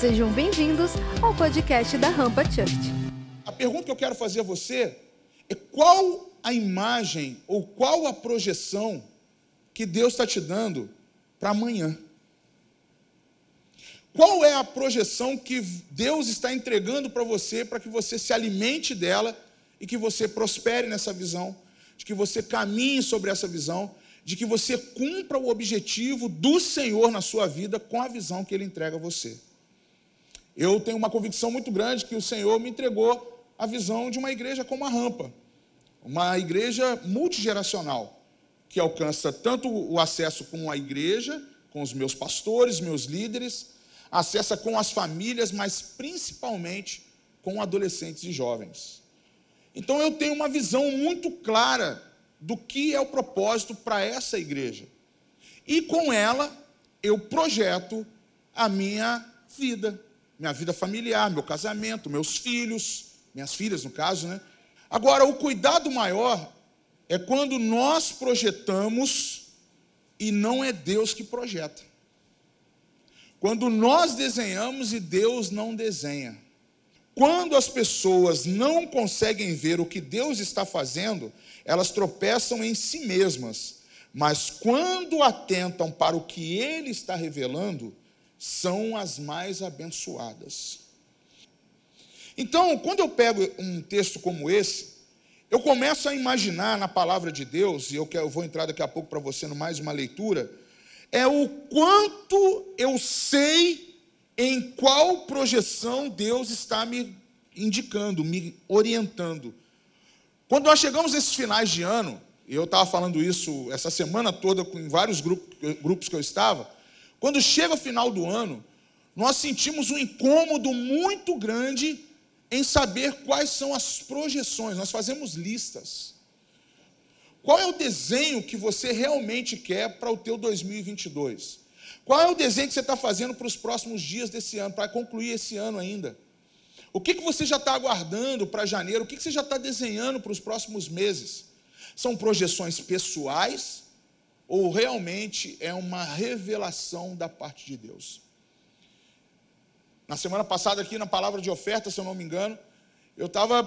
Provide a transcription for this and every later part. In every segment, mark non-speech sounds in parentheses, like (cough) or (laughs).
Sejam bem-vindos ao podcast da Rampa Church. A pergunta que eu quero fazer a você é qual a imagem ou qual a projeção que Deus está te dando para amanhã? Qual é a projeção que Deus está entregando para você para que você se alimente dela e que você prospere nessa visão, de que você caminhe sobre essa visão, de que você cumpra o objetivo do Senhor na sua vida com a visão que Ele entrega a você. Eu tenho uma convicção muito grande que o Senhor me entregou a visão de uma igreja como a Rampa, uma igreja multigeracional, que alcança tanto o acesso com a igreja, com os meus pastores, meus líderes, acessa com as famílias, mas principalmente com adolescentes e jovens. Então eu tenho uma visão muito clara do que é o propósito para essa igreja. E com ela eu projeto a minha vida, minha vida familiar, meu casamento, meus filhos, minhas filhas no caso, né? Agora, o cuidado maior é quando nós projetamos e não é Deus que projeta. Quando nós desenhamos e Deus não desenha. Quando as pessoas não conseguem ver o que Deus está fazendo, elas tropeçam em si mesmas. Mas quando atentam para o que Ele está revelando, são as mais abençoadas. Então, quando eu pego um texto como esse, eu começo a imaginar na palavra de Deus, e eu, eu vou entrar daqui a pouco para você no mais uma leitura, é o quanto eu sei em qual projeção Deus está me indicando, me orientando. Quando nós chegamos nesses finais de ano, e eu estava falando isso essa semana toda com vários grupos que eu estava, quando chega o final do ano, nós sentimos um incômodo muito grande em saber quais são as projeções. Nós fazemos listas. Qual é o desenho que você realmente quer para o teu 2022? Qual é o desenho que você está fazendo para os próximos dias desse ano, para concluir esse ano ainda? O que, que você já está aguardando para janeiro? O que, que você já está desenhando para os próximos meses? São projeções pessoais ou realmente é uma revelação da parte de Deus? Na semana passada, aqui na palavra de oferta, se eu não me engano, eu estava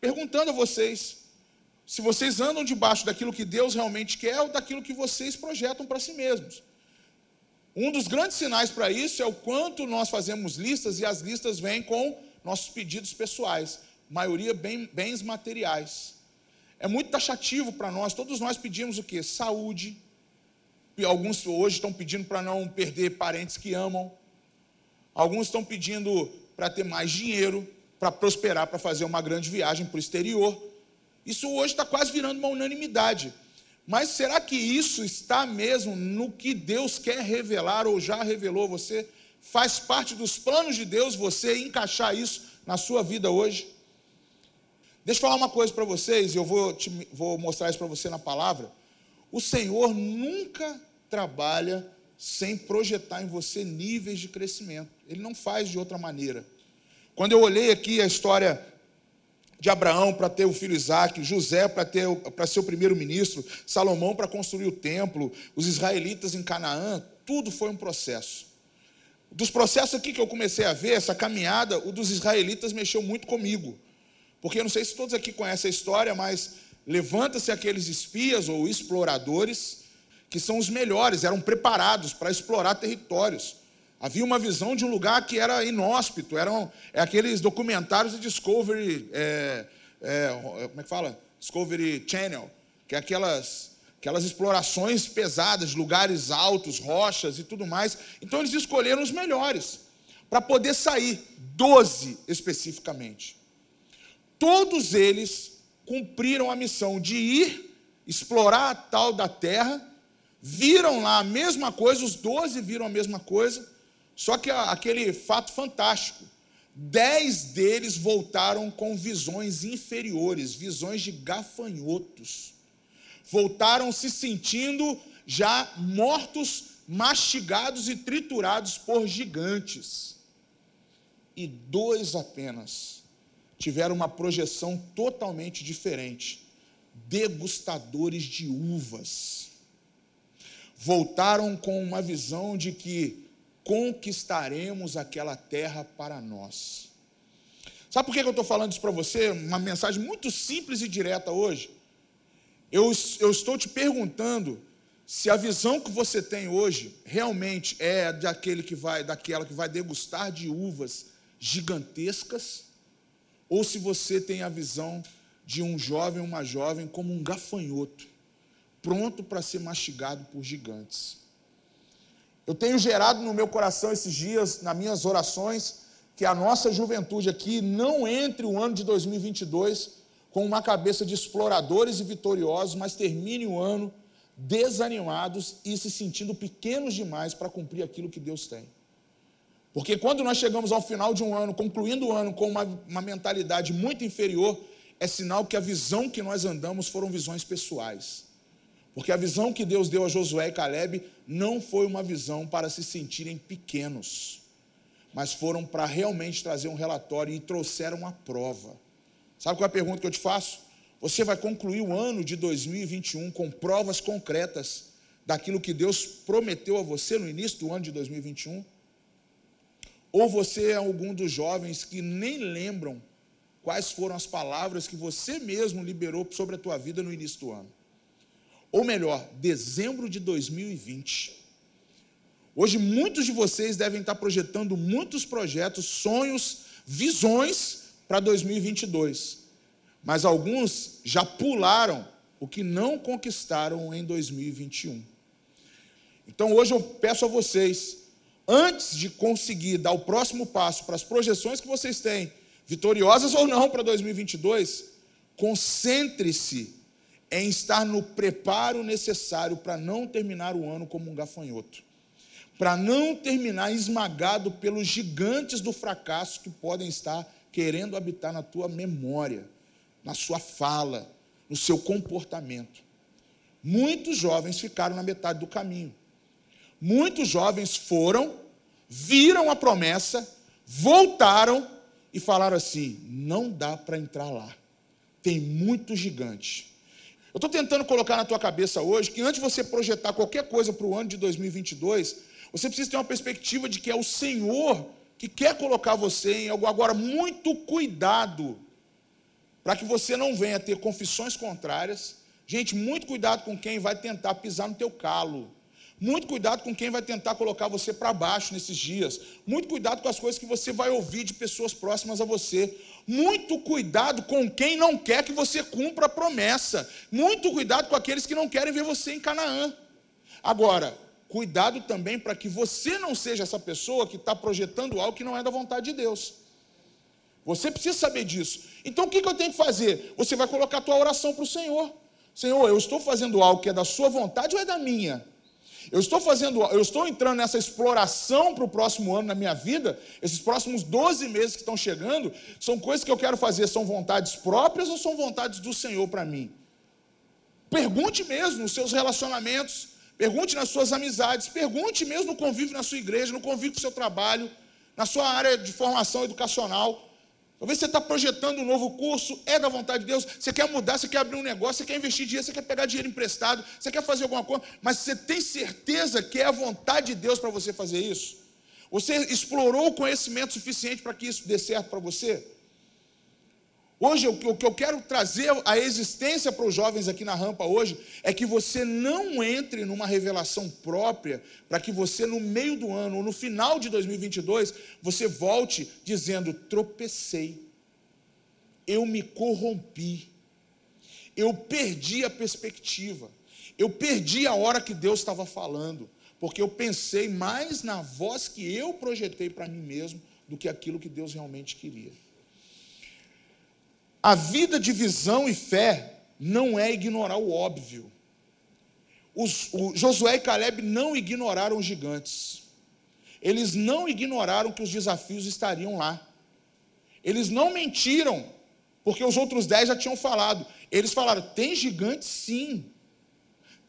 perguntando a vocês se vocês andam debaixo daquilo que Deus realmente quer ou daquilo que vocês projetam para si mesmos. Um dos grandes sinais para isso é o quanto nós fazemos listas e as listas vêm com nossos pedidos pessoais, maioria bem, bens materiais. É muito taxativo para nós, todos nós pedimos o quê? Saúde. Alguns hoje estão pedindo para não perder parentes que amam. Alguns estão pedindo para ter mais dinheiro, para prosperar, para fazer uma grande viagem para o exterior. Isso hoje está quase virando uma unanimidade. Mas será que isso está mesmo no que Deus quer revelar ou já revelou você? Faz parte dos planos de Deus você encaixar isso na sua vida hoje? Deixa eu falar uma coisa para vocês, eu vou, te, vou mostrar isso para você na palavra. O Senhor nunca trabalha sem projetar em você níveis de crescimento. Ele não faz de outra maneira. Quando eu olhei aqui a história de Abraão para ter o filho Isaac, José para ter para ser o primeiro-ministro, Salomão para construir o templo, os israelitas em Canaã, tudo foi um processo. Dos processos aqui que eu comecei a ver, essa caminhada, o dos israelitas mexeu muito comigo. Porque eu não sei se todos aqui conhecem a história, mas levanta-se aqueles espias ou exploradores que são os melhores, eram preparados para explorar territórios. Havia uma visão de um lugar que era inóspito, eram é aqueles documentários de Discovery, é, é, como é que fala? Discovery Channel, que é aquelas, aquelas explorações pesadas, lugares altos, rochas e tudo mais. Então eles escolheram os melhores para poder sair, doze especificamente. Todos eles cumpriram a missão de ir explorar a tal da terra viram lá a mesma coisa, os doze viram a mesma coisa, só que aquele fato fantástico: dez deles voltaram com visões inferiores, visões de gafanhotos. Voltaram se sentindo já mortos, mastigados e triturados por gigantes. E dois apenas tiveram uma projeção totalmente diferente degustadores de uvas voltaram com uma visão de que conquistaremos aquela terra para nós. Sabe por que eu estou falando isso para você? Uma mensagem muito simples e direta hoje. Eu, eu estou te perguntando se a visão que você tem hoje realmente é daquele que vai, daquela que vai degustar de uvas gigantescas, ou se você tem a visão de um jovem ou uma jovem como um gafanhoto, pronto para ser mastigado por gigantes. Eu tenho gerado no meu coração esses dias, nas minhas orações, que a nossa juventude aqui não entre o ano de 2022 com uma cabeça de exploradores e vitoriosos, mas termine o ano desanimados e se sentindo pequenos demais para cumprir aquilo que Deus tem. Porque quando nós chegamos ao final de um ano, concluindo o ano com uma, uma mentalidade muito inferior, é sinal que a visão que nós andamos foram visões pessoais. Porque a visão que Deus deu a Josué e Caleb não foi uma visão para se sentirem pequenos, mas foram para realmente trazer um relatório e trouxeram a prova. Sabe qual é a pergunta que eu te faço? Você vai concluir o ano de 2021 com provas concretas daquilo que Deus prometeu a você no início do ano de 2021? Ou você é algum dos jovens que nem lembram quais foram as palavras que você mesmo liberou sobre a tua vida no início do ano? ou melhor, dezembro de 2020. Hoje, muitos de vocês devem estar projetando muitos projetos, sonhos, visões para 2022, mas alguns já pularam o que não conquistaram em 2021. Então, hoje eu peço a vocês, antes de conseguir dar o próximo passo para as projeções que vocês têm, vitoriosas ou não para 2022, concentre-se em estar no preparo necessário para não terminar o ano como um gafanhoto, para não terminar esmagado pelos gigantes do fracasso que podem estar querendo habitar na tua memória, na sua fala, no seu comportamento. Muitos jovens ficaram na metade do caminho. Muitos jovens foram, viram a promessa, voltaram e falaram assim: não dá para entrar lá, tem muito gigante. Eu estou tentando colocar na tua cabeça hoje que antes de você projetar qualquer coisa para o ano de 2022, você precisa ter uma perspectiva de que é o Senhor que quer colocar você em algo. Agora, muito cuidado para que você não venha ter confissões contrárias. Gente, muito cuidado com quem vai tentar pisar no teu calo. Muito cuidado com quem vai tentar colocar você para baixo nesses dias. Muito cuidado com as coisas que você vai ouvir de pessoas próximas a você. Muito cuidado com quem não quer que você cumpra a promessa. Muito cuidado com aqueles que não querem ver você em Canaã. Agora, cuidado também para que você não seja essa pessoa que está projetando algo que não é da vontade de Deus. Você precisa saber disso. Então o que eu tenho que fazer? Você vai colocar a tua oração para o Senhor. Senhor, eu estou fazendo algo que é da sua vontade ou é da minha? Eu estou fazendo, eu estou entrando nessa exploração para o próximo ano na minha vida, esses próximos 12 meses que estão chegando, são coisas que eu quero fazer, são vontades próprias ou são vontades do Senhor para mim? Pergunte mesmo nos seus relacionamentos, pergunte nas suas amizades, pergunte mesmo no convívio na sua igreja, no convívio com o seu trabalho, na sua área de formação educacional. Talvez você está projetando um novo curso, é da vontade de Deus, você quer mudar, você quer abrir um negócio, você quer investir dinheiro, você quer pegar dinheiro emprestado, você quer fazer alguma coisa, mas você tem certeza que é a vontade de Deus para você fazer isso? Você explorou o conhecimento suficiente para que isso dê certo para você? Hoje, o que eu quero trazer a existência para os jovens aqui na rampa hoje é que você não entre numa revelação própria para que você, no meio do ano ou no final de 2022, você volte dizendo: tropecei, eu me corrompi, eu perdi a perspectiva, eu perdi a hora que Deus estava falando, porque eu pensei mais na voz que eu projetei para mim mesmo do que aquilo que Deus realmente queria. A vida de visão e fé não é ignorar o óbvio. Os, o Josué e Caleb não ignoraram os gigantes. Eles não ignoraram que os desafios estariam lá. Eles não mentiram, porque os outros dez já tinham falado. Eles falaram: tem gigantes sim,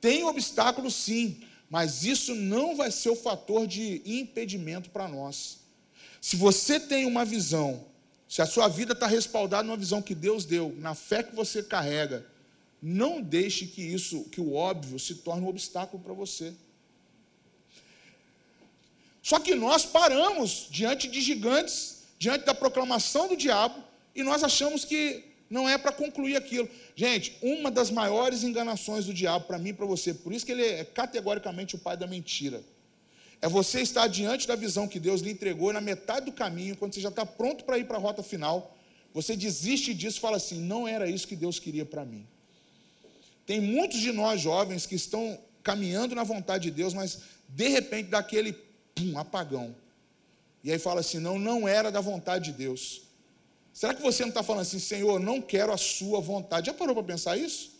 tem obstáculos sim, mas isso não vai ser o fator de impedimento para nós. Se você tem uma visão se a sua vida está respaldada numa visão que Deus deu, na fé que você carrega, não deixe que isso, que o óbvio, se torne um obstáculo para você. Só que nós paramos diante de gigantes, diante da proclamação do diabo, e nós achamos que não é para concluir aquilo. Gente, uma das maiores enganações do diabo para mim e para você, por isso que ele é categoricamente o pai da mentira, é você estar diante da visão que Deus lhe entregou na metade do caminho, quando você já está pronto para ir para a rota final, você desiste disso e fala assim: não era isso que Deus queria para mim. Tem muitos de nós jovens que estão caminhando na vontade de Deus, mas de repente dá aquele pum, apagão. E aí fala assim: não, não era da vontade de Deus. Será que você não está falando assim, Senhor, não quero a sua vontade? Já parou para pensar isso?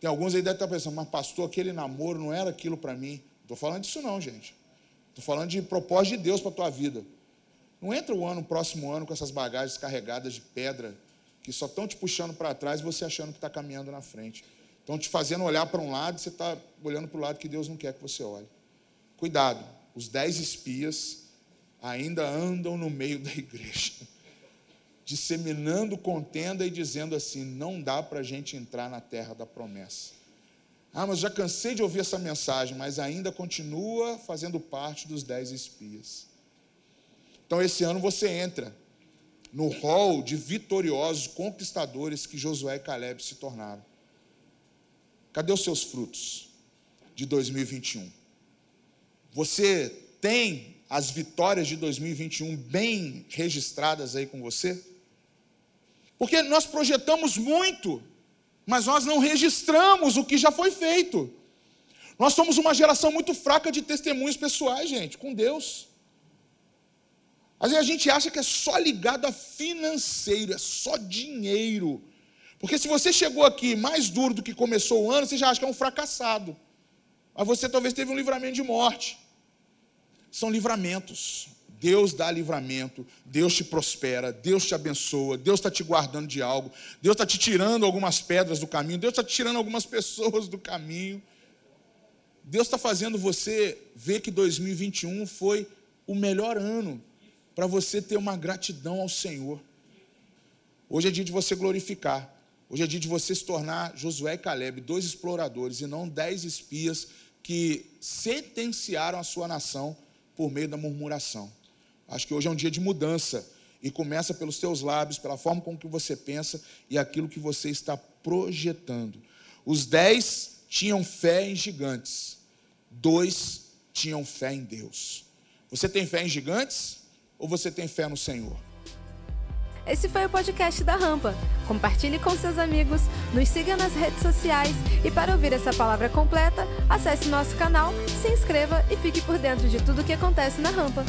Tem alguns aí devem estar pensando, mas pastor, aquele namoro não era aquilo para mim. Estou falando disso não, gente. Estou falando de propósito de Deus para a tua vida. Não entra o ano, o próximo ano, com essas bagagens carregadas de pedra, que só estão te puxando para trás e você achando que está caminhando na frente. Estão te fazendo olhar para um lado e você está olhando para o lado que Deus não quer que você olhe. Cuidado, os dez espias ainda andam no meio da igreja (laughs) disseminando contenda e dizendo assim: não dá para a gente entrar na terra da promessa. Ah, mas já cansei de ouvir essa mensagem, mas ainda continua fazendo parte dos dez espias. Então, esse ano você entra no rol de vitoriosos conquistadores que Josué e Caleb se tornaram. Cadê os seus frutos de 2021? Você tem as vitórias de 2021 bem registradas aí com você? Porque nós projetamos muito, mas nós não registramos o que já foi feito. Nós somos uma geração muito fraca de testemunhos pessoais, gente, com Deus. Às vezes a gente acha que é só ligado a financeiro, é só dinheiro. Porque se você chegou aqui mais duro do que começou o ano, você já acha que é um fracassado. Mas você talvez teve um livramento de morte. São livramentos. Deus dá livramento, Deus te prospera, Deus te abençoa, Deus está te guardando de algo, Deus está te tirando algumas pedras do caminho, Deus está te tirando algumas (laughs) pessoas do caminho. Deus está fazendo você ver que 2021 foi o melhor ano para você ter uma gratidão ao Senhor. Hoje é dia de você glorificar. Hoje é dia de você se tornar Josué e Caleb, dois exploradores, e não dez espias que sentenciaram a sua nação por meio da murmuração. Acho que hoje é um dia de mudança e começa pelos teus lábios, pela forma como que você pensa e aquilo que você está projetando. Os dez tinham fé em gigantes, dois tinham fé em Deus. Você tem fé em gigantes ou você tem fé no Senhor? Esse foi o podcast da Rampa. Compartilhe com seus amigos, nos siga nas redes sociais e para ouvir essa palavra completa, acesse nosso canal, se inscreva e fique por dentro de tudo o que acontece na Rampa.